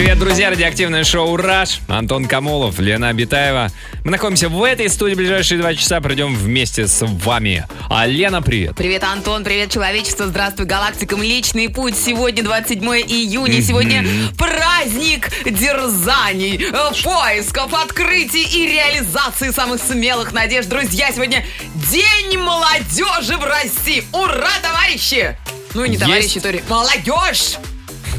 Привет, друзья! Радиоактивное шоу «Раш». Антон Камолов, Лена Абитаева. Мы находимся в этой студии. Ближайшие два часа пройдем вместе с вами. А Лена, привет! Привет, Антон, привет, человечество, здравствуй, галактика, Млечный путь. Сегодня 27 июня, сегодня праздник дерзаний, э, поисков, открытий и реализации самых смелых надежд. Друзья, сегодня День молодежи в России. Ура, товарищи! Ну и не Есть. товарищи, то ли молодежь!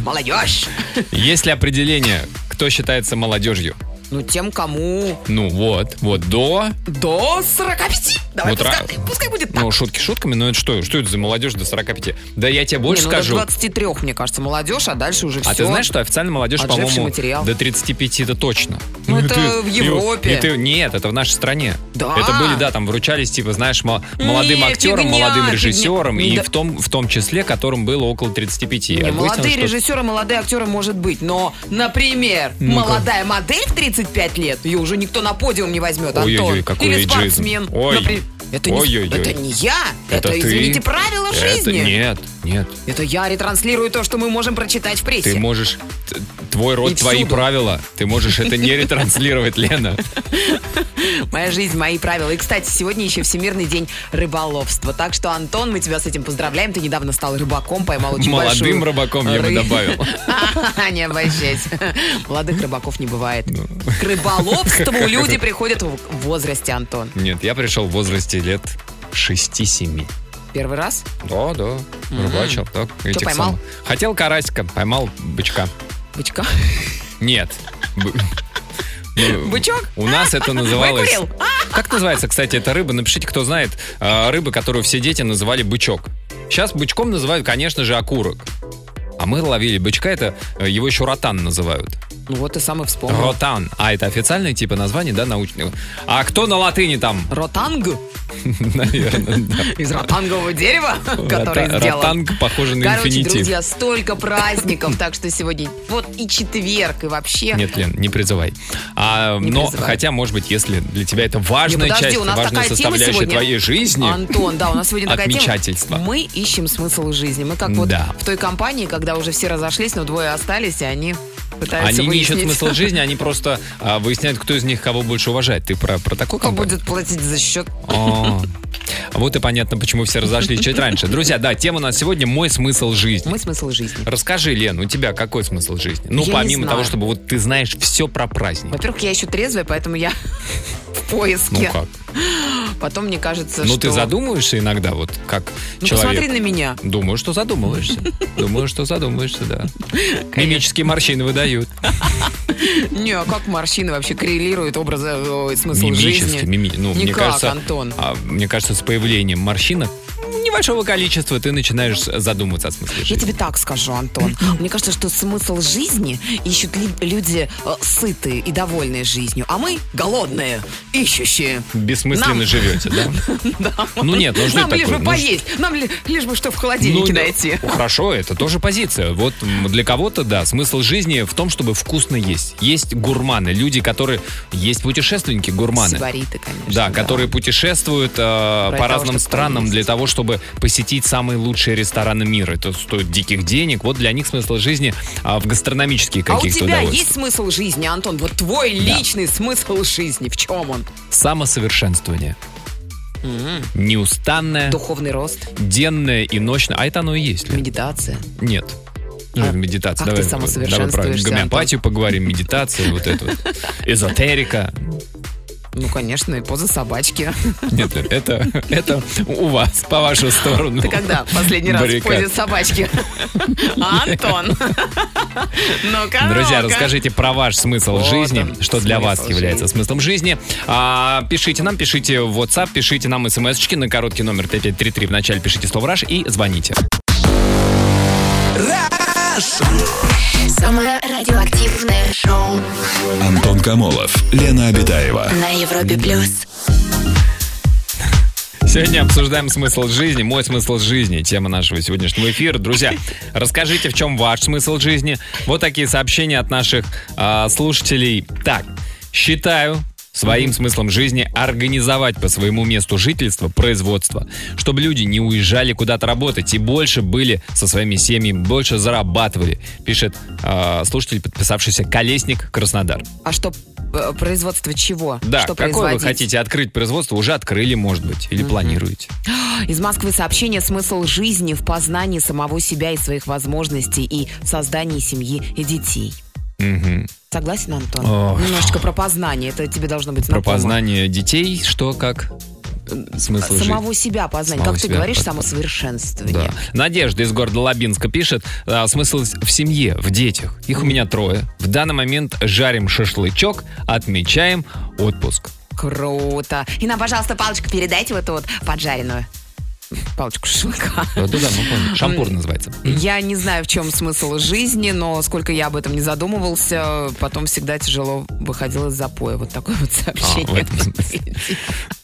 Молодежь! Есть ли определение, кто считается молодежью? Ну, тем, кому Ну вот, вот до... до 45. Давай, вот пускай, ра- пускай будет так. Ну, шутки шутками, но это что? Что это за молодежь до 45? Да я тебе больше Не, ну, до скажу. 23, мне кажется, молодежь, а дальше уже все. А ты знаешь, что официально молодежь, по-моему, материал. до 35 это точно. Ну, и это в и- Европе. и ты- нет, это в нашей стране. Да. Это были, да, там вручались, типа, знаешь, мо- молодым Не, актерам, фигня, молодым режиссерам, и Да. в том, в том числе, которым было около 35. Не, А молодые что- режиссеры, молодые актеры может быть, но, например, Ну-ка. молодая модель в 35 лет, ее уже никто на подиум не возьмет, Антон. Ой-ой-ой, какой Или спортсмен. Например. Это не, Ой-ой-ой. это не я, это, ты. извините, правила Это жизни. нет, нет. Это я ретранслирую то, что мы можем прочитать в прессе. Ты можешь... Твой род, И твои всюду. правила. Ты можешь это не ретранслировать, Лена. Моя жизнь, мои правила. И, кстати, сегодня еще Всемирный день рыболовства. Так что, Антон, мы тебя с этим поздравляем. Ты недавно стал рыбаком, поймал очень Молодым большую рыбаком я бы добавил. Не обольщайся. Молодых рыбаков не бывает. Ну. К рыболовству люди приходят в возрасте, Антон. Нет, я пришел в возрасте лет 6-7. Первый раз? Да, да, рыбачил. Так, этих поймал? Хотел карасика, поймал бычка. Бычка? Нет. Ну, Бычок? У нас это называлось... Выкурил? Как называется, кстати, эта рыба? Напишите, кто знает. А, Рыба, которую все дети называли бычок. Сейчас бычком называют, конечно же, окурок. А мы ловили бычка, это э, его еще ротан называют. Ну вот и сам и вспомнил. Ротан. А это официальное типа название, да, научное? А кто на латыни там? Ротанг Наверное, да. из ротангового дерева, который сделал. Ротанг похоже на Короче, инфинитив. друзья, столько праздников, так что сегодня вот и четверг, и вообще. Нет, Лен, не призывай. А, Не но призывай. хотя, может быть, если для тебя это важная Не, подожди, часть, у нас важная составляющая сегодня. твоей жизни. Антон, да, у нас сегодня такая Отмечательство. тема. Мы ищем смысл жизни. Мы как вот Да. в той компании, когда уже все разошлись, но двое остались, и они пытаются Они не ищут выяснить, смысл жизни, они просто а, выясняют, кто из них кого больше уважает. Ты про, про такую кто компанию? будет платить за счет. О, Вот и понятно, почему все разошлись чуть раньше. Друзья, да, тема у нас сегодня «Мой смысл жизни». Мой смысл жизни. Расскажи, Лен, у тебя какой смысл жизни? Ну, Я помимо того, чтобы вот ты знаешь все про праздник. Во-первых, я еще трезвая, поэтому я в Ну поиске. как? Потом мне кажется, Ну что... ты задумываешься иногда, вот как Ну, человек? посмотри на меня. Думаю, что задумываешься. Думаю, что задумываешься, да. Мимические морщины выдают. Не, а как морщины вообще коррелируют образы, ой, смысл Мимически, жизни? мими- ну, мне кажется, Антон. а, мне кажется, с появлением морщинок небольшого количества ты начинаешь задумываться о смысле Я жизни. тебе так скажу, Антон. Мне кажется, что смысл жизни ищут люди э, сытые и довольные жизнью, а мы голодные, ищущие. Бессмысленно Нам- живете, да? Да. Ну нет, ну что Нам лишь бы поесть, нам ли- лишь бы что в холодильнике Ну, найти. Хорошо, это тоже позиция. Вот для кого-то, да, смысл жизни в том, чтобы вкусно есть. Есть гурманы, люди, которые... Есть путешественники, гурманы. Сибариты, конечно. Да, которые путешествуют э, по разным чтобы странам для того, чтобы посетить самые лучшие рестораны мира. Это стоит диких денег. Вот для них смысл жизни а, в гастрономических А у каких-то тебя есть смысл жизни, Антон? Вот твой личный смысл жизни. В чем он? Самосовершенствование. Неустанное, Духовный рост, денное и ночное. А это оно и есть. Медитация. Нет. Ну, А медитация. как ты давай, давай про самосовершенствуешься, гомеопатию поговорим, медитация, вот это вот. Эзотерика. Ну, конечно, и поза собачки. Нет, это, это у вас, по вашу сторону. Ты когда последний раз в баррикад. позе собачки? Антон. Ну-ка, Друзья, ну-ка. расскажите про ваш смысл Вот жизни, он, что для вас смысл является жизни. смыслом жизни. А, пишите нам, пишите в WhatsApp, пишите нам смс-очки на короткий номер 5533. Вначале пишите слово «Раш» и звоните. Самое радиоактивное шоу Антон Камолов, Лена Обитаева. на Европе плюс. Сегодня обсуждаем смысл жизни, мой смысл жизни, тема нашего сегодняшнего эфира. Друзья, расскажите, в чем ваш смысл жизни. Вот такие сообщения от наших а, слушателей. Так, считаю, Своим смыслом жизни организовать по своему месту жительства производство, чтобы люди не уезжали куда-то работать и больше были со своими семьями, больше зарабатывали, пишет э, слушатель, подписавшийся Колесник Краснодар. А что, э, производство чего? Да, что какое вы хотите открыть производство, уже открыли, может быть, или планируете. Из Москвы сообщение «Смысл жизни в познании самого себя и своих возможностей и создании семьи и детей». Мгм. Согласен, Антон? Ох. Немножечко про познание. Это тебе должно быть Про знакомо. познание детей, что как? Смысл. Самого себя познание. Самого как ты себя говоришь, познать. самосовершенствование. Да. Надежда из города Лабинска пишет, а, смысл в семье, в детях. Их у меня трое. В данный момент жарим шашлычок, отмечаем отпуск. Круто. И нам, пожалуйста, палочку передайте вот эту вот поджаренную. Палочку шашлыка. Да-да-да, мы поняли. Шампур называется. Я не знаю, в чем смысл жизни, но сколько я об этом не задумывался, потом всегда тяжело выходил из запоя. Вот такое вот А, сообщение. смысле.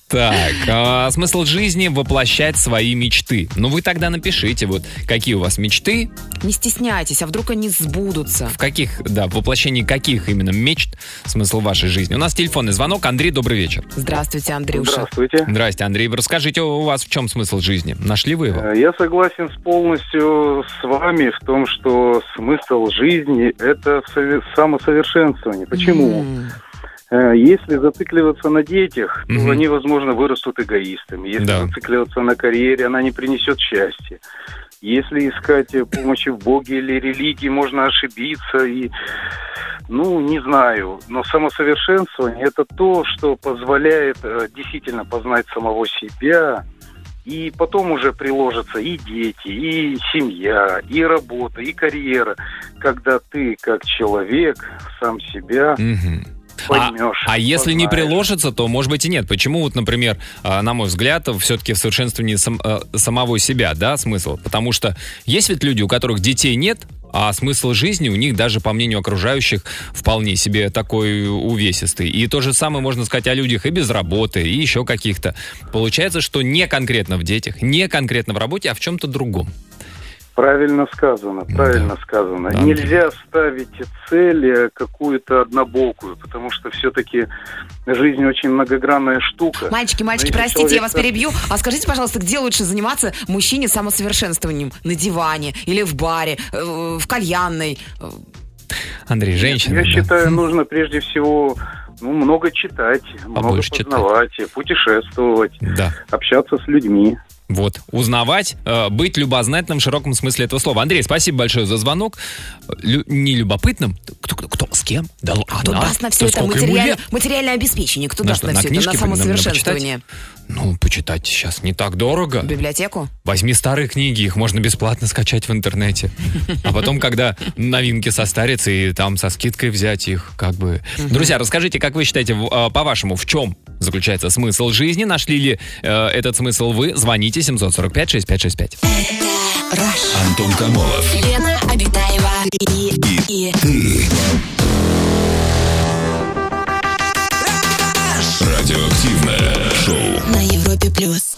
Так, а, смысл жизни воплощать свои мечты. Ну вы тогда напишите, вот какие у вас мечты, Не стесняйтесь, а вдруг они сбудутся. в каких, да, в воплощении каких именно мечт смысл вашей жизни. У нас телефонный звонок. Андрей, добрый вечер. Здравствуйте, Андрюша. Здравствуйте. Здрасте, Андрей. Расскажите, у вас в чем смысл жизни? Нашли вы его? Э, Я согласен с полностью с вами в том, что смысл жизни – это сове- самосовершенствование. Почему? М, Э, Если зацикливаться на детях, то Мгм. они, возможно, вырастут эгоистами. Если Да. зацикливаться на карьере, она не принесет счастья. Если искать э, помощи в Боге или религии, можно ошибиться и, ну, не знаю. Но самосовершенствование – это то, что позволяет э, действительно познать самого себя, и потом уже приложатся и дети, и семья, и работа, и карьера, когда ты как человек сам себя Мгм. А, поймешь. а если не приложится, то, может быть, и нет. Почему, вот, например, а, на мой взгляд, все-таки в совершенствовании сам- а, самого себя, да, смысл? Потому что есть ведь люди, у которых детей нет, а смысл жизни у них даже, по мнению окружающих, вполне себе такой увесистый. И то же самое можно сказать о людях и без работы, и еще каких-то. Получается, что не конкретно в детях, не конкретно в работе, а в чем-то другом. Правильно сказано, правильно Да. сказано. Да, Нельзя ставить цель какую-то однобокую, потому что все-таки жизнь очень многогранная штука. Мальчики, мальчики, простите, я человек вас так- перебью. А скажите, пожалуйста, где лучше заниматься мужчине самосовершенствованием? На диване или в баре, э, в кальянной? Андрей, женщина. Я да. считаю, нужно прежде всего ну, много читать, много Побольше читать. познавать, путешествовать, Да. общаться с людьми. Вот, узнавать, э, быть любознательным в широком смысле этого слова. Андрей, спасибо большое за звонок. Лю- не любопытным? Кто, кто, кто, с кем? Да, л- Кто даст на все это ему материальное, обеспечение? Кто На даст что, на на все это? На книжке надо самосовершенствование? Ну, почитать сейчас не так дорого. В библиотеку? Возьми старые книги, их можно бесплатно скачать в интернете. А потом, когда новинки состарятся, и там со скидкой взять их, как бы... Друзья, расскажите, как вы считаете, а, по-вашему, в чем заключается смысл жизни? Нашли ли э, этот смысл вы? Звоните 745-6565. Rush. Антон Камолов. Лена Обитаева и, и, Радиоактивное шоу. на Европе плюс.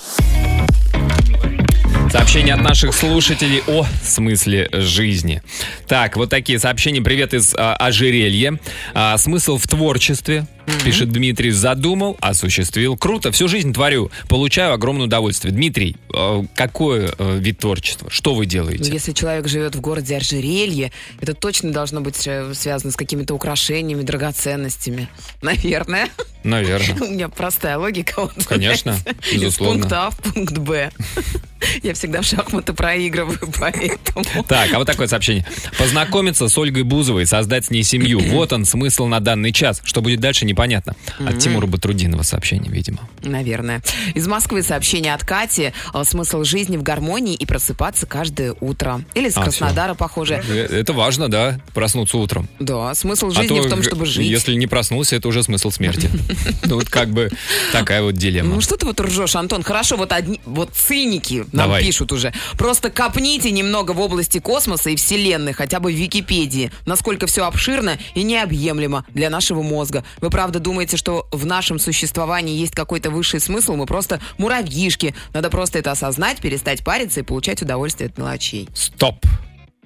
Сообщение от наших слушателей о смысле жизни. Так, вот такие сообщения. Привет из а, ожерелья. А, смысл в творчестве, пишет Дмитрий. Задумал, осуществил. Круто, всю жизнь творю. Получаю огромное удовольствие. Дмитрий, э, какой э, вид творчества? Что вы Ну, делаете? если человек живет в городе Ожерелье, это точно должно быть э, связано с какими-то украшениями, драгоценностями. Наверное. Наверное. У меня простая логика. вот, Конечно, знаете, безусловно. пункта А в пункт Б. Я всегда в шахматы проигрываю, поэтому... Так, а вот такое сообщение. Познакомиться с Ольгой Бузовой, создать с ней семью. Вот он смысл на данный час. Что будет дальше, непонятно. От Тимура Батрудинова сообщение, видимо. Наверное. Из Москвы сообщение от Кати. Э, Смысл жизни в гармонии и просыпаться каждое утро. Или с А, Краснодара, похоже. Э, Это важно, да, проснуться утром. Да, смысл А жизни то, в том, чтобы жить. Если не проснулся, это уже смысл смерти. Ну, вот как бы такая вот дилемма. Ну что ты вот ржешь, Антон? Хорошо, вот одни, вот циники нам пишут уже. Просто копните немного в области космоса и Вселенной, хотя бы в Википедии, насколько все обширно и необъемлемо для нашего мозга. Вы правда правда думаете, что в нашем существовании есть какой-то высший смысл, мы просто муравьишки. Надо просто это осознать, перестать париться и получать удовольствие от мелочей. Стоп.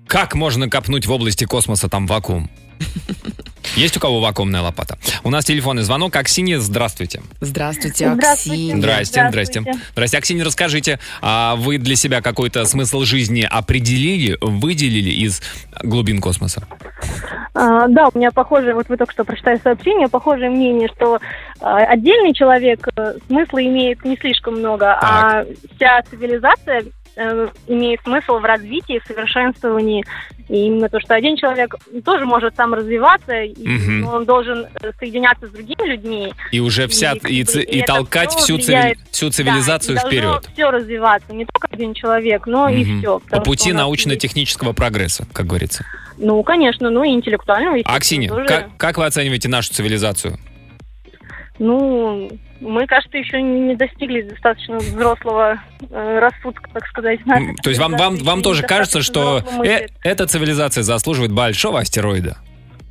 Как можно копнуть в области космоса там вакуум? Есть у кого вакуумная лопата? У нас телефонный звонок. Аксинья, здравствуйте. Здравствуйте, Здравствуйте. Аксинья. Здрасте, здрасте. Здравствуйте. Здрасте, Аксинья, расскажите, а вы для себя какой-то смысл жизни определили, выделили из глубин космоса? А, да, у меня похожее, вот вы только что прочитали сообщение, похожее мнение, что а, отдельный человек э, смысла имеет не слишком много, а вся цивилизация э, имеет смысл в развитии, в совершенствовании. И именно то, что один человек тоже может сам развиваться, и он должен э, соединяться с другими людьми. И уже вся, и, ци- и и это толкать всю, цивили- всю цивилизацию вперед. все развиваться, не только один человек, но и Мгм. все. По пути научно-технического прогресса, как говорится. Ну, конечно, ну и интеллектуального. Аксинья, тоже. как, как вы оцениваете нашу цивилизацию? Ну, мы, кажется, еще не достигли достаточно взрослого э, рассудка, так сказать. То есть вам, вам, вам тоже кажется, что э, эта цивилизация заслуживает большого астероида?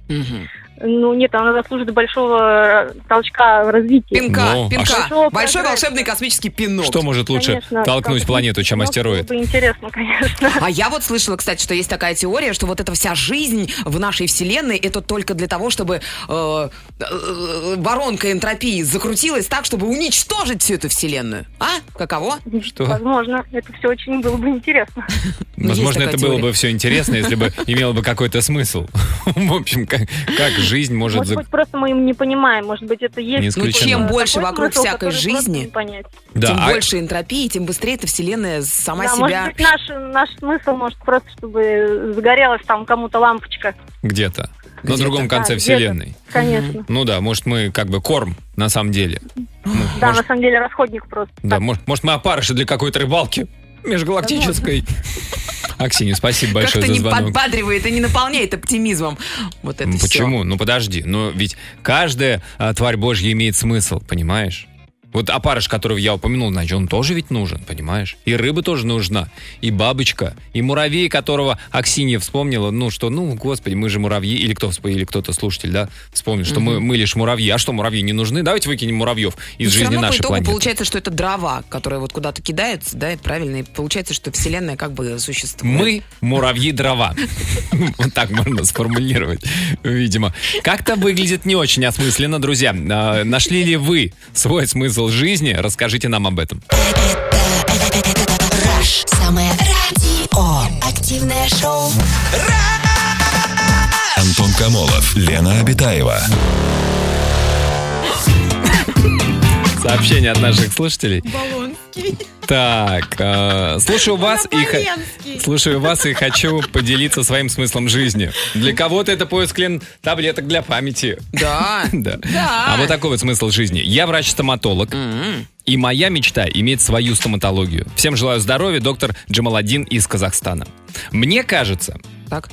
Мгм. Ну, нет, она заслужит большого э, толчка в развитии. Пинка, Ну, а пинка. что- Большой прогресса. волшебный космический пинок. Что может лучше Конечно, толкнуть планету, чем астероид? Бы интересно, конечно. А я вот слышала, кстати, что есть такая теория, что вот эта вся жизнь в нашей вселенной это только для того, чтобы э, э, воронка энтропии закрутилась так, чтобы уничтожить всю эту вселенную. А? Каково? Что? Возможно, это все очень было бы интересно. Ну, Возможно, это было бы все интересно, если бы имело бы какой-то смысл. В общем, как, как жизнь может... Может за- быть, просто мы им не понимаем. Может быть, это Не есть... исключено. какой-то Чем больше такой вокруг смысл, всякой жизни, не. Да, тем а- больше энтропии, тем быстрее эта вселенная сама Да, себя... Может быть, наш, наш смысл, может, просто, чтобы загорелась там кому-то лампочка. где-то. На Где-то. другом конце Да, вселенной. Конечно. Ну да, может, мы как бы корм на самом деле. Ну, Да, может, на самом деле расходник просто. да, может, может, мы опарыши для какой-то рыбалки межгалактической. Аксинья, спасибо большое Как-то за не звонок. подбадривает и не наполняет оптимизмом. Вот это Ну. Почему? Ну подожди, но ведь каждая а, тварь божья имеет смысл, понимаешь? Вот опарыш, которого я упомянул, значит, он тоже ведь нужен, понимаешь? И рыба тоже нужна, и бабочка, и муравей, которого Аксинья вспомнила, ну что, ну, господи, мы же муравьи, или кто или кто-то слушатель, да, вспомнил, что мы, мы лишь муравьи. А что, муравьи не нужны? Давайте выкинем муравьев из Но жизни равно по нашей итогу планеты. получается, что это дрова, которые вот куда-то кидаются, да, и правильно. И получается, что Вселенная как бы существует. Мы муравьи-дрова. Вот так можно сформулировать, видимо. Как-то выглядит не очень осмысленно, друзья. А, Нашли ли вы свой смысл жизни? Расскажите нам об этом. Rush. Самое радио. Активное шоу. Антон Камолов, Лена Обитаева. Сообщение от наших слушателей. Так, э, слушаю вас и х- слушаю вас и хочу поделиться своим смыслом жизни. Для кого-то это поиск Лен таблеток для памяти. Да. Да. Да. А вот такой вот смысл жизни. Я врач-стоматолог. И моя мечта иметь свою стоматологию. Всем желаю здоровья, доктор Джамаладин из Казахстана. Мне кажется, Так.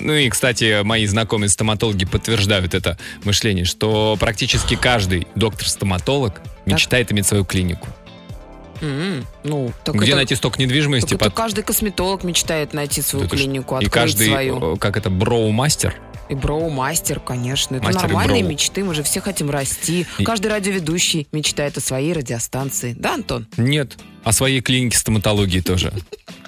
Ну и, кстати, мои знакомые стоматологи подтверждают это мышление, что практически каждый доктор-стоматолог мечтает иметь свою клинику. М, Ну, так Где это- найти сток недвижимости? так это под- каждый косметолог мечтает найти свою ж- клинику, И открыть каждый, свою. э, как это, броу-мастер? И броу-мастер, конечно. Это Мастер и нормальные мечты, мы же все хотим расти. И- Каждый радиоведущий мечтает о своей радиостанции. Да, Антон? Нет. О своей клинике стоматологии тоже.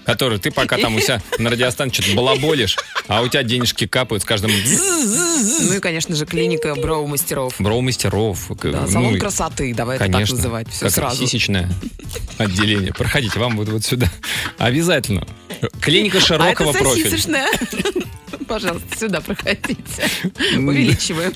Который ты пока там у себя на радиостанции что-то балаболишь, а у тебя денежки капают с каждым Ну и, конечно же, клиника броу-мастеров. броу-мастеров. Да, Ну, салон красоты, давай это так Конечно. называть. Все как сразу. сисечное отделение. Проходите, вам вот, вот сюда. Обязательно. Клиника широкого а это профиля. Пожалуйста, сюда проходите. Увеличиваем.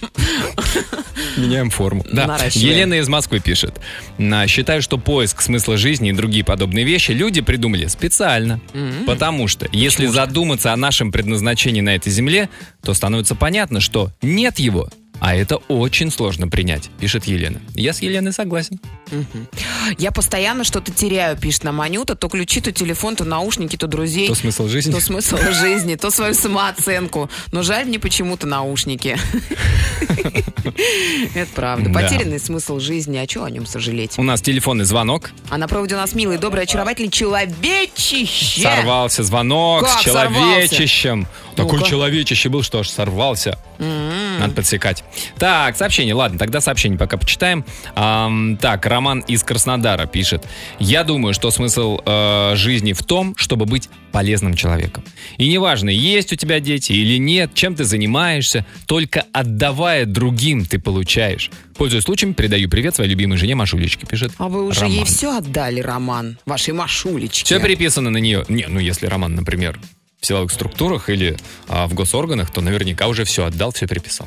Меняем форму. Да. Елена из Москвы пишет. «На- Считаю, что поиск смысла жизни и другие подобные вещи люди придумали специально. Потому что, если задуматься о нашем предназначении на этой земле, то становится понятно, что нет его. А это очень сложно принять, пишет Елена. Я с Еленой согласен. Я постоянно что-то теряю, пишет нам Анюта. То ключи, то телефон, то наушники, то друзей. То смысл жизни. То смысл жизни, то свою самооценку. Но жаль мне почему-то наушники. Это правда. Да. Потерянный смысл жизни. А чего о нем сожалеть? У нас телефонный звонок. А на проводе у нас милый, добрый, очаровательный человечище. Сорвался звонок с человечищем. Такой человечище был, что аж сорвался. Надо подсекать. Так, сообщение. Ладно, тогда сообщение пока почитаем. Ам, так, Роман из Краснодара пишет. Я думаю, что смысл э, жизни в том, чтобы быть полезным человеком. И неважно, есть у тебя дети или нет, чем ты занимаешься, только отдавая другим ты получаешь. Пользуясь случаем, передаю привет своей любимой жене Машулечке, пишет А вы уже Роман. ей все отдали, Роман, вашей Машулечке. Все переписано на нее. Не, ну если Роман, например, в силовых структурах или а, в госорганах, то наверняка уже все отдал, все переписал.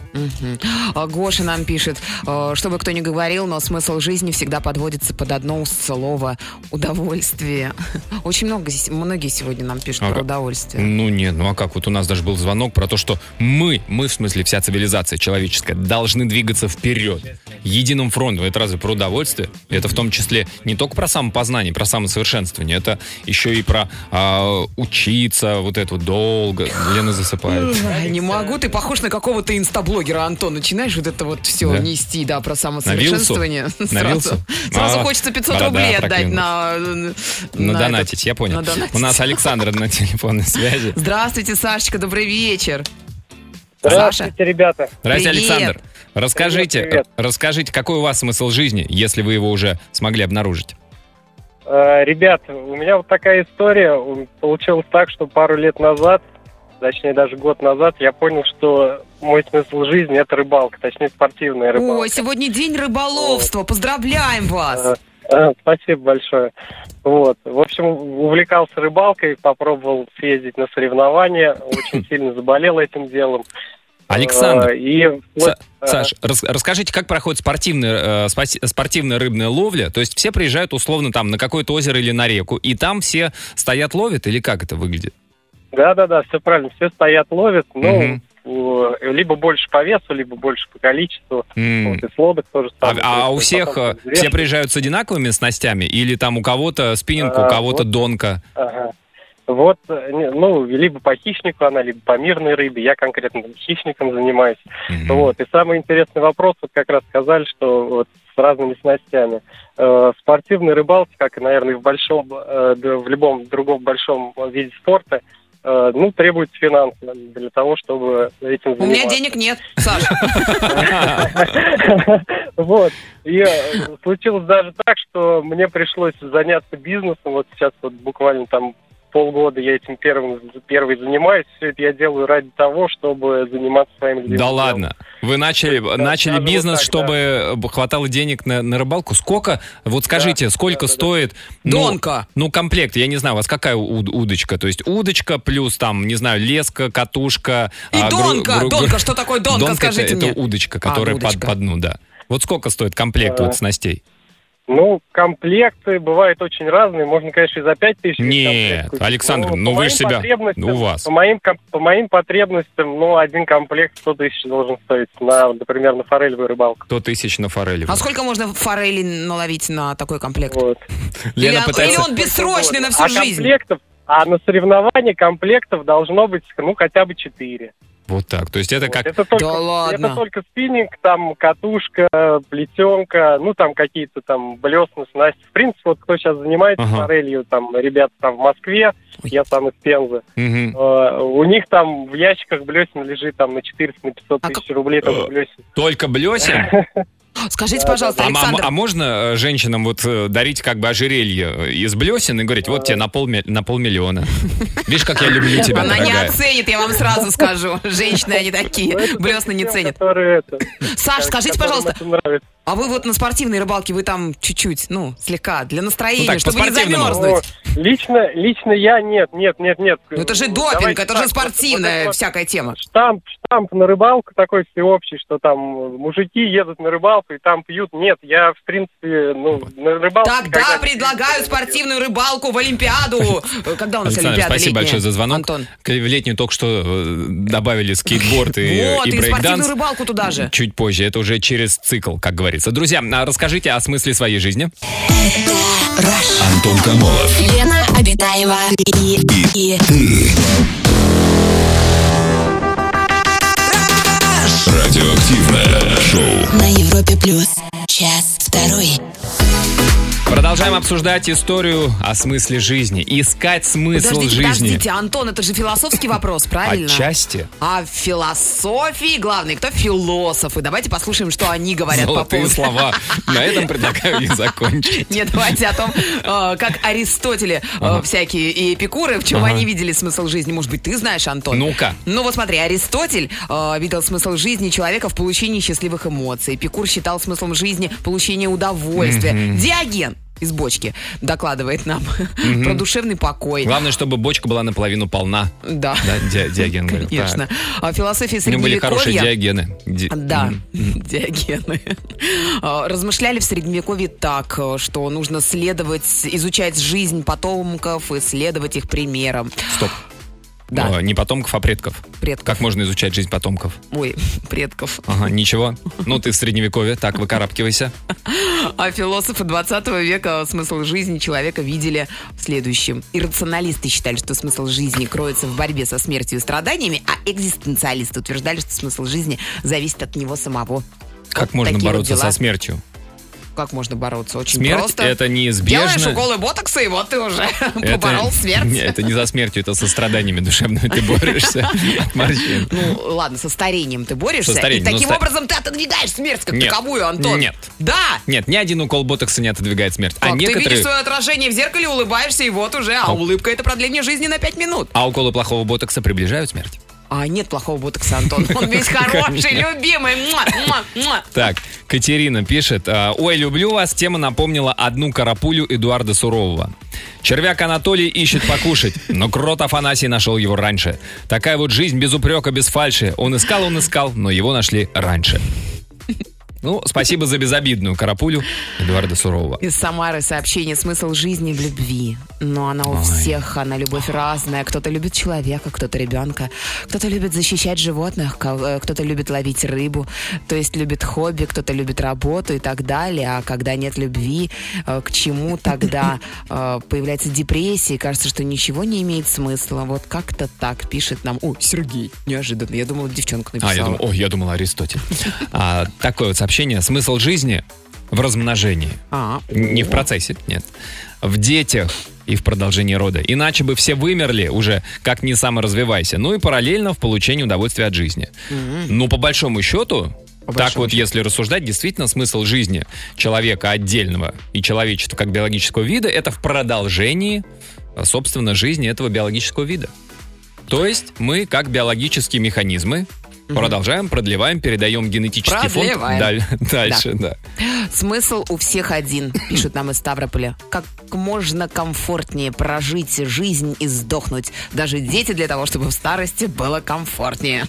А Гоша нам пишет, э, что бы кто ни говорил, но смысл жизни всегда подводится под одно слово удовольствие. Очень много здесь, многие сегодня нам пишут Ага. про удовольствие. Ну нет, ну а как? Вот у нас даже был звонок про то, что мы, мы в смысле вся цивилизация человеческая, должны двигаться вперед. Единым фронтом. Это разве про удовольствие? Это в том числе не только про самопознание, про самосовершенствование. Это еще и про а, учиться, вот это вот долго. Лена засыпает. Ай, Не могу, ты похож на какого-то инстаблогера, Антон. Начинаешь вот это вот все Да? нести, да, про самосовершенствование. Сразу, сразу А, хочется 500 борода рублей отдать на... На на донатить, этот- я понял. на донатить. У нас Александр на телефонной связи. Здравствуйте, Сашечка, добрый вечер. Здравствуйте, ребята. Здравствуйте, Привет. Александр. Расскажите, Привет, привет. расскажите, какой у вас смысл жизни, если вы его уже смогли обнаружить? Э, Ребят, у меня вот такая история. Получилось так, что пару лет назад, точнее даже год назад, я понял, что мой смысл жизни это рыбалка, точнее спортивная рыбалка. Ой, сегодня день рыболовства. Поздравляем вас. Э, э, Спасибо большое. Вот. В общем, увлекался рыбалкой, попробовал съездить на соревнования, очень сильно заболел этим делом. Александр, Э, И вот, э, Саш, рас- расскажите, как проходит спортивная, э, спортивная рыбная ловля? То есть все приезжают условно там на какое-то озеро или на реку, и там все стоят ловят, или как это выглядит? Да-да-да, все правильно. Все стоят, ловят. Ну, э, либо больше по весу, либо больше по количеству. М. Вот, и с лодок тоже А, самое. а То у всех э, все приезжают с одинаковыми снастями? Или там у кого-то спиннинг, у А, кого-то вот. донка? Ага. Вот, э, ну, либо по хищнику она, либо по мирной рыбе. Я конкретно хищником занимаюсь. Мгм. Вот. И самый интересный вопрос, вот как раз сказали, что вот с разными снастями. Э, в спортивной рыбалке, как и, наверное, в большом, э, в любом другом большом виде спорта, э, ну, требуется финансы для того, чтобы этим У меня заниматься. денег нет, Саш. Вот. И э, случилось даже так, что мне пришлось заняться бизнесом. Вот сейчас вот буквально там полгода я этим первым, первый занимаюсь. Все это я делаю ради того, чтобы заниматься своим любимым Да делом. ладно. Вы начали, начали даже вот бизнес, так, чтобы э, хватало денег на, на рыбалку. Сколько, вот скажите, сколько да, да. стоит... ну, Донка. Ну, комплект, я не знаю, у вас какая уд- удочка? То есть удочка плюс там, не знаю, леска, катушка... И а, гру- донка. гру- Донка, что такое донка, Донка скажите это, мне. это удочка, А, которая под, удочка. по дну, да. Вот сколько стоит комплект А, вот снастей? Ну, комплекты бывают очень разные. Можно, конечно, и за 5 тысяч. Нет, купить. Александр, ну по вы моим ж себя- потребностям- у вас. По моим, по моим потребностям, ну, один комплект 100 тысяч должен стоить, на, например, на форелевую рыбалку. 100 тысяч на форели. А сколько можно форели наловить на такой комплект? Вот. Лена или, пытается... или он бессрочный на всю а жизнь? комплектов, а на соревнования комплектов должно быть, ну, хотя бы 4. Вот так. То есть это как... Это только, Да ладно. это только спиннинг, там катушка, плетенка, ну там какие-то там блесны, снасти. В принципе, вот кто сейчас занимается Ага. форелью, там ребята там в Москве, Ой. я сам из Пензы, э, у них там в ящиках блесен лежит там на 400 на 500 А тысяч как- рублей там Э, блесен. Только блесен? Скажите, пожалуйста, А, м- а м- Александр, а можно э, женщинам вот э, дарить как бы ожерелье из блесен и говорить, вот тебе на, полми- на полмиллиона. Видишь, как я люблю тебя, она не дорогая. оценит, я вам сразу скажу. Женщины, они такие, Ну, это блесны не ценят. Саш, скажите, пожалуйста, а вы вот на спортивной рыбалке, вы там чуть-чуть, ну, слегка, для настроения, Ну так, чтобы не замерзнуть. Ну, лично, лично я нет, нет, нет, нет. Ну, это же допинг, Давайте это же спортивная вот всякая тема. штамп, штамп на рыбалку такой всеобщий, что там мужики едут на рыбалку и там пьют. Нет, я, в принципе, ну, на рыбалку... Тогда предлагаю спортивную рыбалку в Олимпиаду. Когда у нас Александр, Олимпиада спасибо летняя? большое за звонок. Антон. К- В летнюю только что э, добавили скейтборд и, Вот, и и спортивную рыбалку туда же. Чуть позже, это уже через цикл, как говорится. Друзья, а расскажите о смысле своей жизни. Антон Камолов. Лена Обитаева и, и, Радиоактивное шоу. на Европе плюс. Час второй. Продолжаем обсуждать историю о смысле жизни. Искать смысл Подождите, жизни. подождите, Антон, это же философский вопрос, правильно? Отчасти. А в философии главный, кто философы? Давайте послушаем, что они говорят по Золотые поводу... слова. На этом предлагаю и закончить. Нет, давайте о том, э, как Аристотеле э, всякие и Эпикуры, в чем они видели смысл жизни. Может быть, ты знаешь, Антон? Ну-ка. Ну вот смотри, Аристотель э, видел смысл жизни человека в получении счастливых эмоций. Эпикур считал смыслом жизни получение удовольствия. Диоген из бочки докладывает нам про душевный покой. Главное, чтобы бочка была наполовину полна. Да. Да, Ди- говорил. Конечно. Так. А философия У него были хорошие средневековья... диогены. Ди- Да, М. диогены. А, Размышляли в средневековье так, что нужно следовать, изучать жизнь потомков и следовать их примерам. Стоп. Да. Э, Не потомков, а предков. Предков. Как можно изучать жизнь потомков? Ой, предков. Ага, ничего. Ну, ты в средневековье, так, выкарабкивайся. А философы 20 века смысл жизни человека видели в следующем. Иррационалисты считали, что смысл жизни кроется в борьбе со смертью и страданиями, а экзистенциалисты утверждали, что смысл жизни зависит от него самого. Как Вот можно вот бороться дела. со смертью? Как можно бороться? Очень Смерть просто. это Делаешь неизбежно. уколы ботокса, и вот ты уже Это- поборол смерть. Не, Это не за смертью, это со страданиями душевными ты борешься от морщин. Ну, ладно, со старением ты борешься. Со старением, и таким ну, образом ты отодвигаешь смерть как Нет. таковую, Антон. Нет. Да. Нет, ни один укол ботокса не отодвигает смерть. Как, а Ты видишь некоторые... свое отражение в зеркале, улыбаешься, и вот уже, а А- улыбка это продление жизни на 5 минут. А уколы плохого ботокса приближают смерть. А нет плохого ботокса, Антон. Он весь хороший, любимый. Так, Катерина пишет. а, Ой, люблю вас. Тема напомнила одну карапулю Эдуарда Сурового. Червяк Анатолий ищет покушать, но крот Афанасий нашел его раньше. Такая вот жизнь без упрека, без фальши. Он искал, он искал, но его нашли раньше. Ну, спасибо за безобидную карапулю Эдуарда Сурового. Из Самары сообщение «Смысл жизни в любви». Но она у Ой. всех, она любовь разная. Кто-то любит человека, кто-то ребенка. Кто-то любит защищать животных, э, кто-то любит ловить рыбу. То есть любит хобби, кто-то любит работу и так далее. А когда нет любви, э, к чему тогда э, появляется депрессия? и Кажется, что ничего не имеет смысла. Вот как-то так пишет нам. О, Сергей, неожиданно. Я думала, девчонка написала. А, я думал, ой, я думал Аристотель. А, такое вот сообщение. Смысл жизни в размножении. А, Не в процессе, нет. В детях и в продолжении рода. Иначе бы все вымерли уже, как не саморазвивайся. Ну и параллельно в получении удовольствия от жизни. Ну, по большому счету, По так вот, если рассуждать, действительно смысл жизни человека отдельного и человечества как биологического вида это в продолжении, собственно, жизни этого биологического вида. То есть мы, как биологические механизмы, продолжаем, продлеваем, передаем генетический фонд Продлеваем. даль- дальше. Да. Смысл у всех один, пишут нам из Ставрополя. Как можно комфортнее прожить жизнь и сдохнуть. Даже дети для того, чтобы в старости было комфортнее.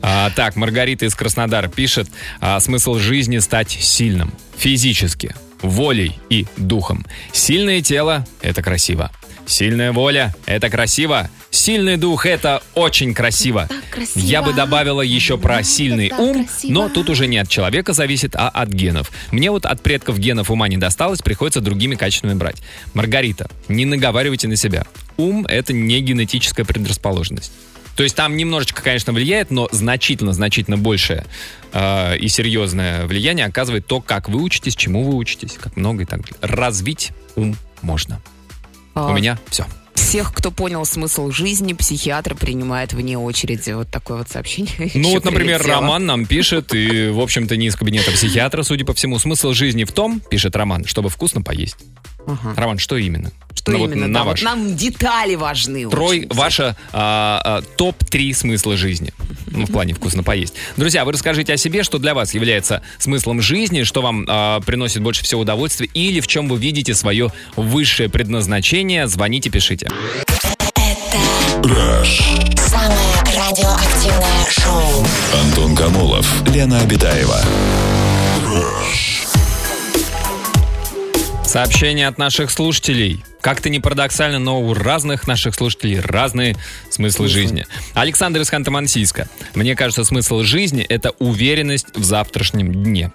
А, так, Маргарита из Краснодара пишет, а, смысл жизни стать сильным, физически, волей и духом. Сильное тело – это красиво. Сильная воля – это красиво. Сильный дух – это очень красиво. красиво. Я бы добавила еще про сильный ум, красиво. но тут уже не от человека зависит, а от генов. Мне вот от предков генов ума не досталось, приходится другими качествами брать. Маргарита, не наговаривайте на себя. Ум – это не генетическая предрасположенность. То есть там немножечко, конечно, влияет, но значительно-значительно большее э, и серьезное влияние оказывает то, как вы учитесь, чему вы учитесь, как много и так далее. Развить ум можно. У А, меня все. Всех, кто понял смысл жизни, психиатр принимает вне очереди. Вот такое вот сообщение. Ну вот, например, прилетело. Роман нам пишет, и, в общем-то, не из кабинета психиатра, судя по всему. Смысл жизни в том, пишет Роман, чтобы вкусно поесть. Ага. Роман, что именно? Что Ну, вот именно? на да, вот ваш. нам детали важны. Трой, очень. ваша а, а, топ-3 смысла жизни. Ну, в плане вкусно поесть. Друзья, вы расскажите о себе, что для вас является смыслом жизни, что вам а, приносит больше всего удовольствия, или в чем вы видите свое высшее предназначение. Звоните, пишите. Самое радиоактивное шоу. Антон Камолов, Лена Обитаева. Сообщение от наших слушателей. Как-то не парадоксально, но у разных наших слушателей разные смыслы жизни. Александр из Ханты-Мансийска. Мне кажется, смысл жизни – это уверенность в завтрашнем дне.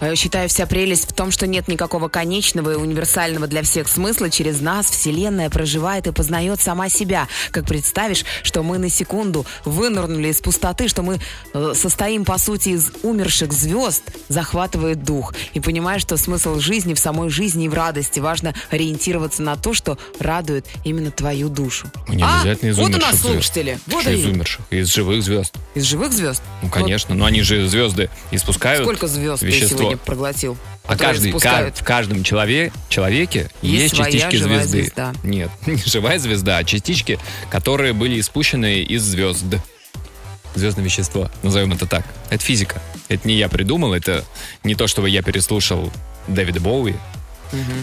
Э, Считаю, вся прелесть в том, что нет никакого конечного и универсального для всех смысла. Через нас Вселенная проживает и познает сама себя. Как представишь, что мы на секунду вынырнули из пустоты, что мы э, состоим, по сути, из умерших звезд, захватывает дух. И понимаешь, что смысл жизни в самой жизни и в радости. Важно ориентироваться на то, что радует именно твою душу. Не А, обязательно из вот у умерших нас слушатели. Вот из умерших? Из живых звезд. Из живых звезд? Ну, конечно. Но они же звезды испускают Сколько звезд ты вещество. сегодня проглотил? А каждый, ка- в каждом челове, человеке Есть есть, частички звезды. звезда. Нет, не живая звезда, а частички, которые были испущены из звезд. Звездное вещество, назовем это так. Это физика. Это не я придумал, это не то, что я переслушал Дэвида Боуи.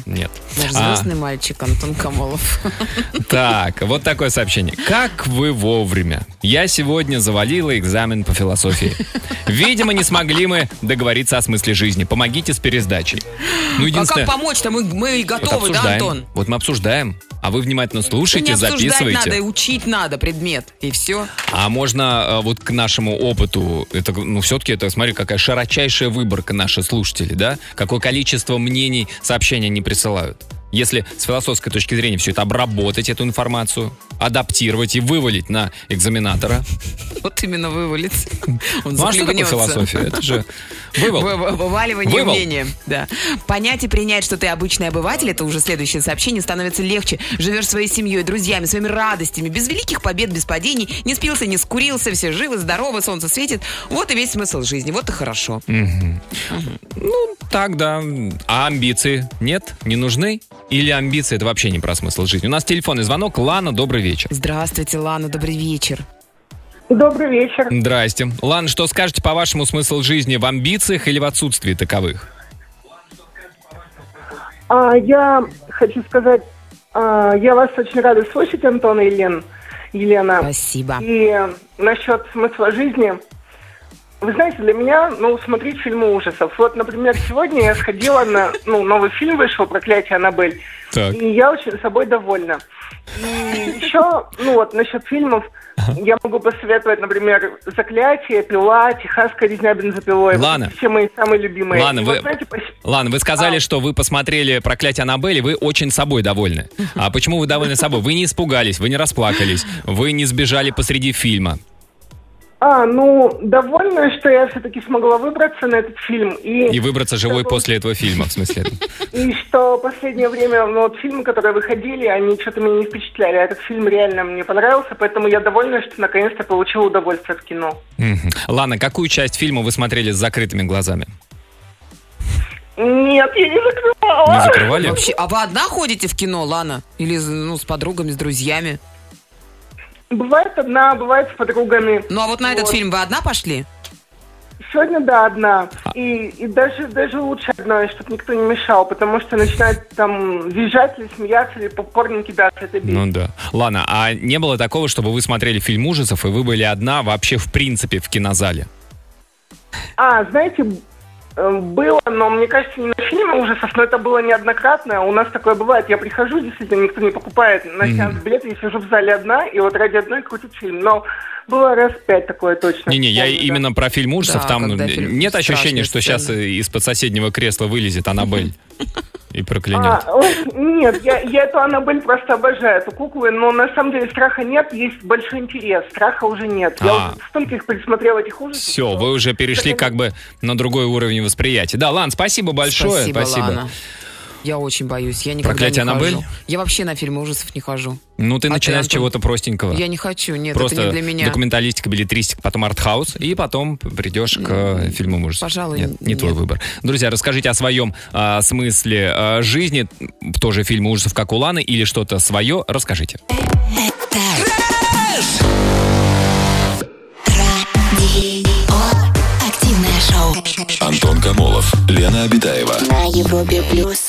Нет. Наш А, звездный мальчик Антон Камолов. так, вот такое сообщение. Как вы вовремя? Я сегодня завалила экзамен по философии. Видимо, не смогли мы договориться о смысле жизни. Помогите с пересдачей. Ну, А единственное... как помочь-то? Мы, мы Вот готовы, да, обсуждаем. Антон? Вот мы обсуждаем. А вы внимательно Да не слушайте, обсуждать записывайте. надо, учить надо предмет. И все. А можно э, вот к нашему опыту, это, ну, все-таки это, смотри, какая широчайшая выборка наши слушатели, да? Какое количество мнений, сообщений они присылают. Если с философской точки зрения все это обработать, эту информацию, адаптировать и вывалить на экзаменатора. Вот именно вывалить. Он Ну а что такое философия? Это же вывал. Вы- вы- Вываливание Вывал. мнения. Да. Понять и принять, что ты обычный обыватель, это уже следующее сообщение, становится легче. Живешь своей семьей, друзьями, своими радостями, без великих побед, без падений. Не спился, не скурился, все живы, здоровы, солнце светит. Вот и весь смысл жизни. Вот и хорошо. Ну, так, да. А амбиции нет? Не нужны? Или амбиции это вообще не про смысл жизни? У нас телефонный звонок. Лана, добрый вечер. Здравствуйте, Лана, добрый вечер. Добрый вечер. Здрасте. Лана, что скажете по вашему смысл жизни в амбициях или в отсутствии таковых? А, я хочу сказать, а, я вас очень рада слышать, Антон и Елен, Елена. Спасибо. И насчет смысла жизни, вы знаете, для меня, ну, смотреть фильмы ужасов. Вот, например, сегодня я сходила на, ну, новый фильм вышел «Проклятие Аннабель», Так. и я очень собой довольна. И еще, ну, вот, насчет фильмов, я могу посоветовать, например, «Заклятие», «Пила», «Техасская резня бензопилой». Это Все мои самые любимые. Ладно, И вы- вот, знаете, пос- Ладно, вы сказали, А. что вы посмотрели «Проклятие Аннабель», и вы очень собой довольны. А почему вы довольны собой? Вы не испугались, вы не расплакались, вы не сбежали посреди фильма. А, ну, довольна, что я все-таки смогла выбраться на этот фильм. И, И выбраться живой после этого фильма, в смысле. и что последнее время, ну, вот фильмы, которые выходили, они что-то меня не впечатляли. А этот фильм реально мне понравился, поэтому я довольна, что наконец-то получила удовольствие от кино. Ладно, какую часть фильма вы смотрели с закрытыми глазами? Нет, я не закрывала. Не закрывали? Вообще, а вы одна ходите в кино, Лана? Или ну, с подругами, с друзьями? Бывает одна, бывает с подругами. Ну а вот на этот Вот. фильм вы одна пошли? Сегодня, да, одна. И, и даже, даже лучше одна, чтобы никто не мешал, потому что начинает там визжать или смеяться, или попкорн кидаться. Это бесит. Ну да. Ладно, а не было такого, чтобы вы смотрели фильм ужасов, и вы были одна вообще в принципе в кинозале? А, знаете, было, но мне кажется, не на фильмы ужасов, но это было неоднократно. У нас такое бывает. Я прихожу, действительно, никто не покупает на сеанс билеты, я сижу в зале одна, и вот ради одной крутит фильм. Но было раз пять такое точно. Не-не, я да. именно про фильм ужасов. Да, Там нет ощущения, что сейчас из-под соседнего кресла вылезет Аннабель и проклянет. А, нет, я, я эту Аннабель просто обожаю, эту куклу, но на самом деле страха нет, есть большой интерес, страха уже нет. Я А. уже столько их пересмотрела, этих ужасов. Все, что- вы уже перешли как бы на другой уровень восприятия. Да, Лан, спасибо большое. Спасибо, Лана. Я очень боюсь. Я никогда Проклятие не Аннабель? хожу. Я вообще на фильмы ужасов не хожу. Ну, ты А ты, начинаешь с чего-то простенького. Я не хочу, нет, Просто это не для меня. документалистика, билетристика, потом артхаус, и потом придешь к э, фильму ужасов. Пожалуй, нет, не нет. твой выбор. Друзья, расскажите о своем а, смысле а, жизни, тоже фильмы ужасов, как у Ланы, или что-то свое, расскажите. Антон Камолов, Лена Обитаева. На Европе плюс.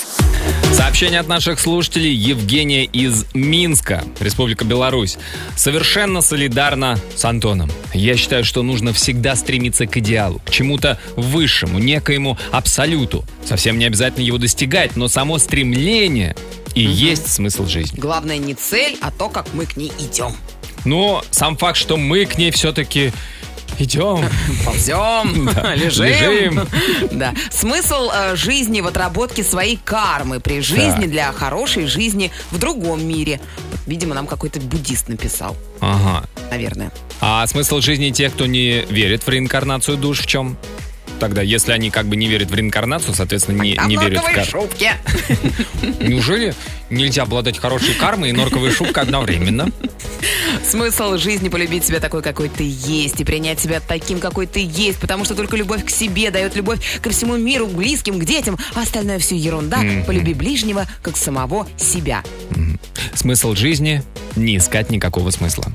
Сообщение от наших слушателей Евгения из Минска, Республика Беларусь. Совершенно солидарна с Антоном. Я считаю, что нужно всегда стремиться к идеалу, к чему-то высшему, некоему абсолюту. Совсем не обязательно его достигать, но само стремление и есть смысл жизни. Главное не цель, а то, как мы к ней идем. Но сам факт, что мы к ней все-таки Идем. Ползем, Да, лежим. лежим. Да. Смысл э, жизни в отработке своей кармы при жизни для хорошей жизни в другом мире. Видимо, нам какой-то буддист написал, Ага. наверное. А смысл жизни тех, кто не верит в реинкарнацию душ, в чем? Тогда, если они как бы не верят в реинкарнацию, соответственно, не, А не верят в карму. шубке. Неужели нельзя обладать хорошей кармой и норковой шубкой одновременно? Смысл жизни полюбить себя такой, какой ты есть, и принять себя таким, какой ты есть, потому что только любовь к себе дает любовь ко всему миру, к близким, к детям, а остальное все ерунда. Полюби ближнего, как самого себя. Смысл жизни – не искать никакого смысла.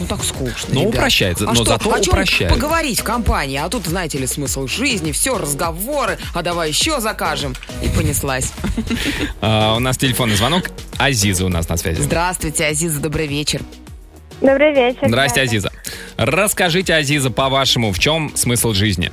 Ну так скучно. Ну, ребят. упрощается, А но что, зато о чем упрощает. поговорить в компании? А тут, знаете ли, смысл жизни, все, разговоры, а давай еще закажем. И понеслась. А, у нас телефонный звонок. Азиза у нас на связи. Здравствуйте, Азиза, добрый вечер. Добрый вечер. Здрасте, ребята. Азиза. Расскажите, Азиза, по-вашему, в чем смысл жизни?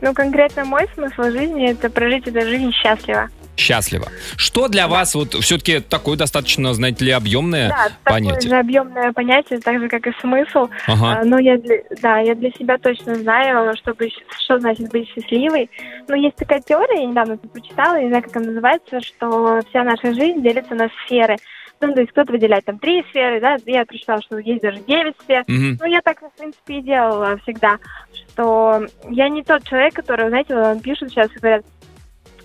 Ну, конкретно мой смысл жизни – это прожить эту жизнь счастливо. Счастливо. Что для вас вот все-таки такое достаточно, знаете ли, объемное Да, такое понятие? же объемное понятие, так же, как и смысл. Ага. А, Но я для, да, я для себя точно знаю, что, быть- что значит быть счастливой. Но есть такая теория, я недавно тут почитала, не знаю, как она называется, что вся наша жизнь делится на сферы. Ну, то есть кто-то выделяет там три сферы, да, я прочитала, что есть даже девять сфер. Мгм. Ну, я так, в принципе, и делала всегда, что я не тот человек, который, знаете, вот пишут сейчас и говорят,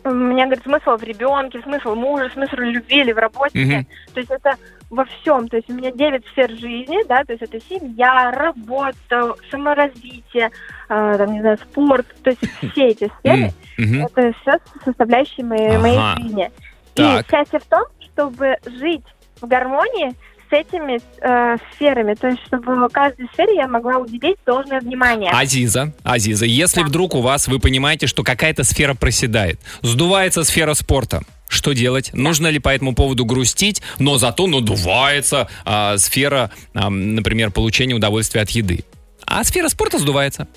у меня, говорит, смысл в ребенке, смысл в муже, смысл любви или в работе. Мгм. То есть это во всем. То есть у меня 9 сфер жизни, да, то есть это семья, работа, саморазвитие, э, там, не знаю, спорт. То есть все эти сферы, это все составляющие моей, Ага. моей жизни. Так. И счастье в том, чтобы жить в гармонии с этими э, сферами. То есть чтобы в каждой сфере я могла уделить должное внимание. Азиза, Азиза, если вдруг у вас, вы понимаете, что какая-то сфера проседает, сдувается сфера спорта, что делать? Нужно ли по этому поводу грустить, но зато надувается а, сфера, ам, например, получения удовольствия от еды? А сфера спорта сдувается.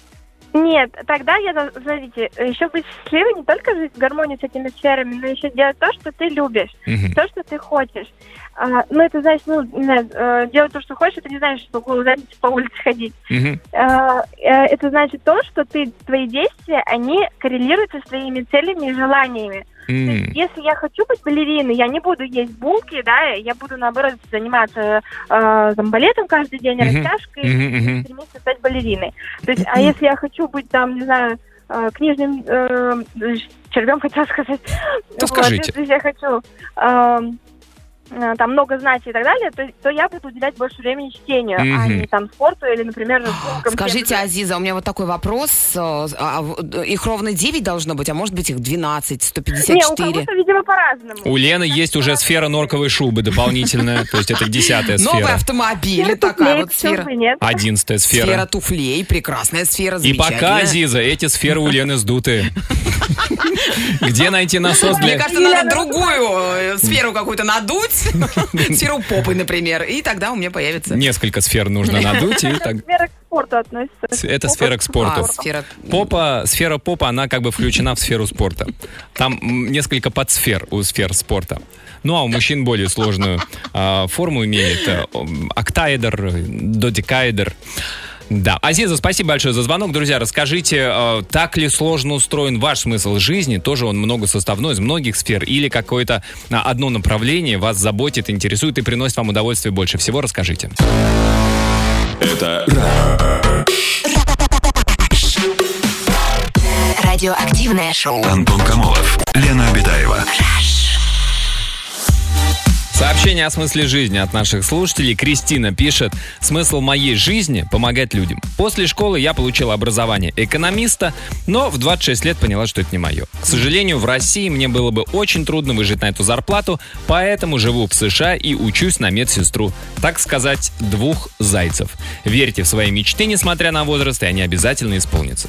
Нет, тогда я, смотрите, еще быть счастливой не только жить в гармонии с этими сферами, но еще делать то, что ты любишь, Мгм. то, что ты хочешь. А, ну, это значит, ну, не знаю, э, делать то, что хочешь, это не значит, что голую задницу по улице ходить. Мгм. А, э, это значит то, что ты, твои действия, они коррелируются с твоими целями и желаниями. То есть, М. если я хочу быть балериной, я не буду есть булки, да, я буду, наоборот, заниматься э, там, балетом каждый день, Мгм. растяжкой, Мгм, мгм. стремиться стать балериной. То есть, а если я хочу быть там, не знаю, э, книжным э, червем, хотела сказать. То скажите. Если я хочу э, там много знать и так далее, то, то я буду уделять больше времени чтению, а Мгм. не там спорту или, например. Скажите. Азиза, у меня вот такой вопрос. э, а в- их ровно 9 должно быть, а может быть их 12, Не, у 154. кого-то, видимо, по-разному. У Лены есть уже сфера норковой шубы дополнительная, то есть это десятая Новый сфера. автомобиль, Сфера такая вот сфера. Одиннадцатая Сфера сфера. туфлей, прекрасная сфера, И пока. Азиза, эти сферы у Лены сдутые. Где найти насос Мне для... кажется, надо другую э, сферу какую-то надуть. Сферу попы, например. И тогда у меня появится... Несколько сфер нужно надуть, и так... Сфера к спорту относится. Это сфера к спорту. А, сфера... Попа, сфера попа, она как бы включена в сферу спорта. Там несколько подсфер у сфер спорта. Ну, а у мужчин более сложную а, форму имеет. м, Октаэдр, додекаэдр. Да. Азиза, спасибо большое за звонок. Друзья, расскажите, э, так ли сложно устроен ваш смысл жизни? Тоже он многосоставной, из многих сфер? Или какое-то а, одно направление вас заботит, интересует и приносит вам удовольствие больше всего? Расскажите. Это Радиоактивное шоу. Антон Камолов, Лена Обитаева. Сообщение о смысле жизни от наших слушателей. Кристина пишет, смысл моей жизни – помогать людям. После школы я получила образование экономиста, но в 26 лет поняла, что это не мое. К сожалению, в России мне было бы очень трудно выжить на эту зарплату, поэтому живу в США и учусь на медсестру. Так сказать, двух зайцев. Верьте в свои мечты, несмотря на возраст, и они обязательно исполнятся.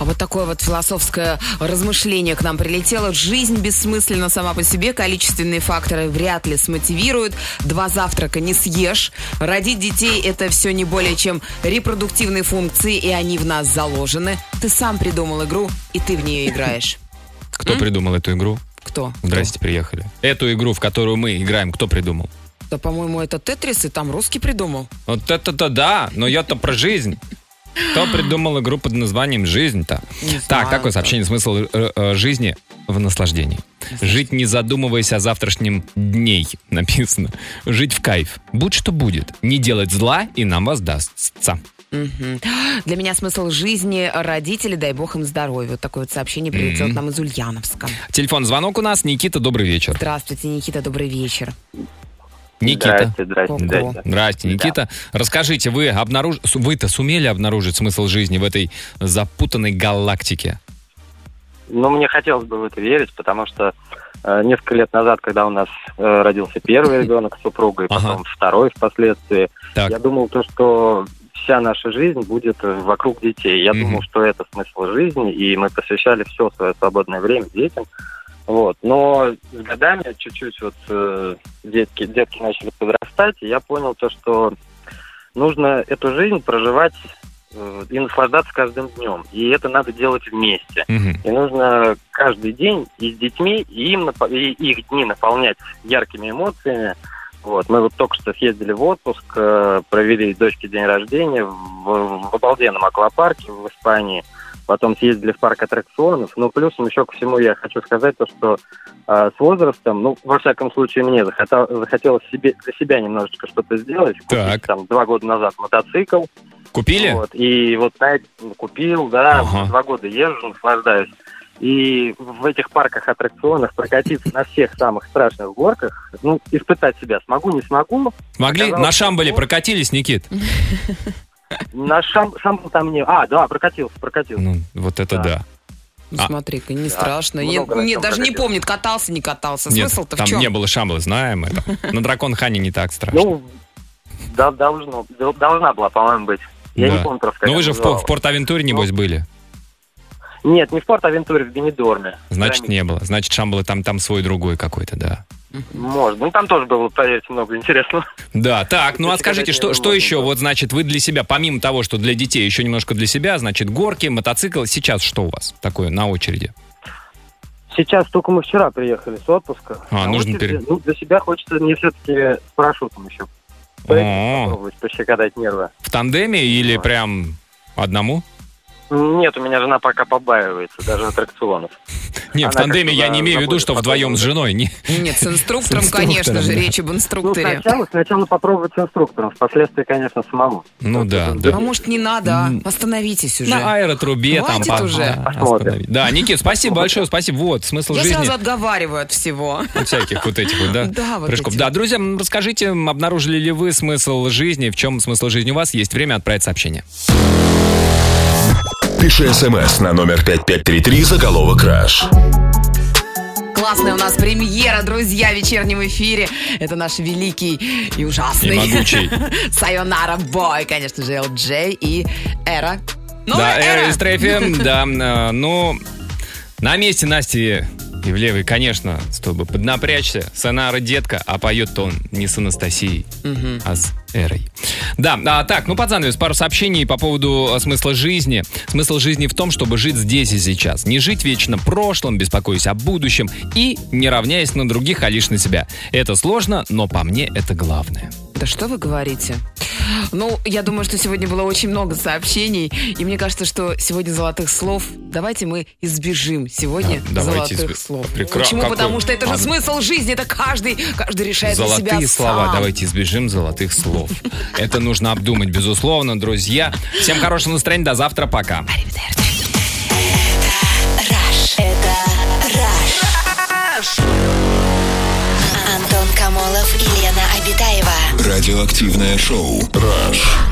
А вот такое вот философское размышление к нам прилетело. Жизнь бессмысленна сама по себе, количественные факторы вряд ли смотивируют. Два завтрака не съешь. Родить детей – это все не более чем репродуктивные функции, и они в нас заложены. Ты сам придумал игру, и ты в нее играешь. Кто придумал эту игру? Кто? Здрасте, приехали. Эту игру, в которую мы играем, кто придумал? Да, по-моему, это Тетрис, и там русский придумал. Вот это-то да, но я-то про жизнь. Кто придумал игру под названием «Жизнь»-то? Так, да. сообщение. Смысл э, э, жизни в наслаждении. Жить не задумываясь о завтрашнем дней, написано. Жить в кайф. Будь что будет. Не делать зла, и нам воздастся. Для меня смысл жизни родители, дай бог им здоровья. Вот такое вот сообщение прилетело к нам из Ульяновска. Телефон, звонок у нас. Никита, добрый вечер. Здравствуйте, Никита, добрый вечер. Никита. Здрасте, здрасте, здрасте. Здрасте, Никита. Расскажите, вы обнаруж... вы-то сумели обнаружить смысл жизни в этой запутанной галактике? Ну, мне хотелось бы в это верить, потому что э, несколько лет назад, когда у нас э, родился первый ребенок с супругой, Ага. потом второй впоследствии, Так. я думал то, что вся наша жизнь будет э, вокруг детей. Я Мгм. думал, что это смысл жизни, и мы посвящали все свое свободное время детям. Вот. Но с годами чуть-чуть вот э, детки, детки начали подрастать, и я понял то, что нужно эту жизнь проживать э, и наслаждаться каждым днем. И это надо делать вместе. Мгм. И нужно каждый день и с детьми, и, им, и их дни наполнять яркими эмоциями. Вот. Мы вот только что съездили в отпуск, э, провели дочке день рождения в, в обалденном аквапарке в Испании. Потом съездили в парк аттракционов. Ну, плюсом еще ко всему я хочу сказать то, что э, с возрастом, ну, во всяком случае, мне захотел- захотелось себе, для себя немножечко что-то сделать. Купить, Так. там, два года назад мотоцикл. Купили? Вот, и вот на эти- купил, да, Ага. два года езжу, наслаждаюсь. И в этих парках аттракционах прокатиться на всех самых страшных горках, ну, испытать себя смогу, не смогу. Могли? Оказалось, На Шамбале что- прокатились, Никит? На шам, шамбал там не... А, да, прокатился, прокатился. Ну, вот это Да. да. Ну, А. смотри-ка, не страшно. Я- не- даже не прокатился. помнит, катался, не катался. Нет, Смысл-то в там чем? не было Шамбалы, знаем это. На Дракон Хане не так страшно. Ну, да, должно, дол- должна была, по-моему, быть. Я Да. не помню просто, как Ну вы же в, в Порт-Авентуре, небось, были. Нет, не в Порт-Авентуре, в Бенедорме. Значит, не было. Значит, Шамбалы там, там свой другой какой-то, да. Может. Ну, там тоже было, поверьте, много интересного. Да, так, ну а скажите, что, что еще? Вот, значит, вы для себя, помимо того, что для детей, еще немножко для себя, значит, горки, мотоцикл. Сейчас что у вас такое на очереди? Сейчас только мы вчера приехали с отпуска. А, На нужно очереди, пере- Ну, для себя хочется мне все-таки с парашютом еще. О. Попробовать пощекотать нервы. В тандеме или прям одному? Нет, у меня жена пока побаивается, даже аттракционов. Не, в Она тандеме как-то я не имею в виду, что вдвоем с женой. Не. Нет, с инструктором, С инструктором, конечно же, да. речь об Ну, инструкторе. сначала, сначала попробовать с инструктором, впоследствии, конечно, самому. Ну да, да. А может, не надо, а? Остановитесь уже. На аэротрубе там. Хватит по- уже. да, Посмотрим. Да, Никит, спасибо большое, спасибо. Вот, смысл Я жизни. сразу отговариваю от всего. от всяких вот этих вот, да, Да, вот прыжков. эти. Да, друзья, расскажите, обнаружили ли вы смысл жизни, в чем смысл жизни у вас? Есть время отправить сообщение. Пиши смс на номер 5533 заголовок «Краш». Классная у нас премьера, друзья, в вечернем эфире. Это наш великий и ужасный И могучий. Сайонара Бой, конечно же, LJ и Эра. да, Новая Эра из Трефи, да, э, ну, на месте Насти Ивлевой, конечно, чтобы поднапрячься. Сонара детка, а поет-то он не с Анастасией, а с Эрой. Да, а, так, ну под занавес пару сообщений по поводу э, смысла жизни. Смысл жизни в том, чтобы жить здесь и сейчас. Не жить вечно прошлым, беспокоясь о будущем и не равняясь на других, а лишь на себя. Это сложно, но по мне это главное. Да что вы говорите? Ну, я думаю, что сегодня было очень много сообщений, и мне кажется, что сегодня золотых слов. Давайте мы избежим сегодня Да, золотых избе- слов. Прекра- Почему? какой- Потому что это же А- смысл жизни, это каждый, каждый решает для себя Золотые слова, сам. давайте избежим золотых слов. Это нужно обдумать, безусловно, друзья. Всем хорошего настроения, до завтра, пока. Раш. Это Раш. Камолов и Обитаева. Радиоактивное шоу «Раш».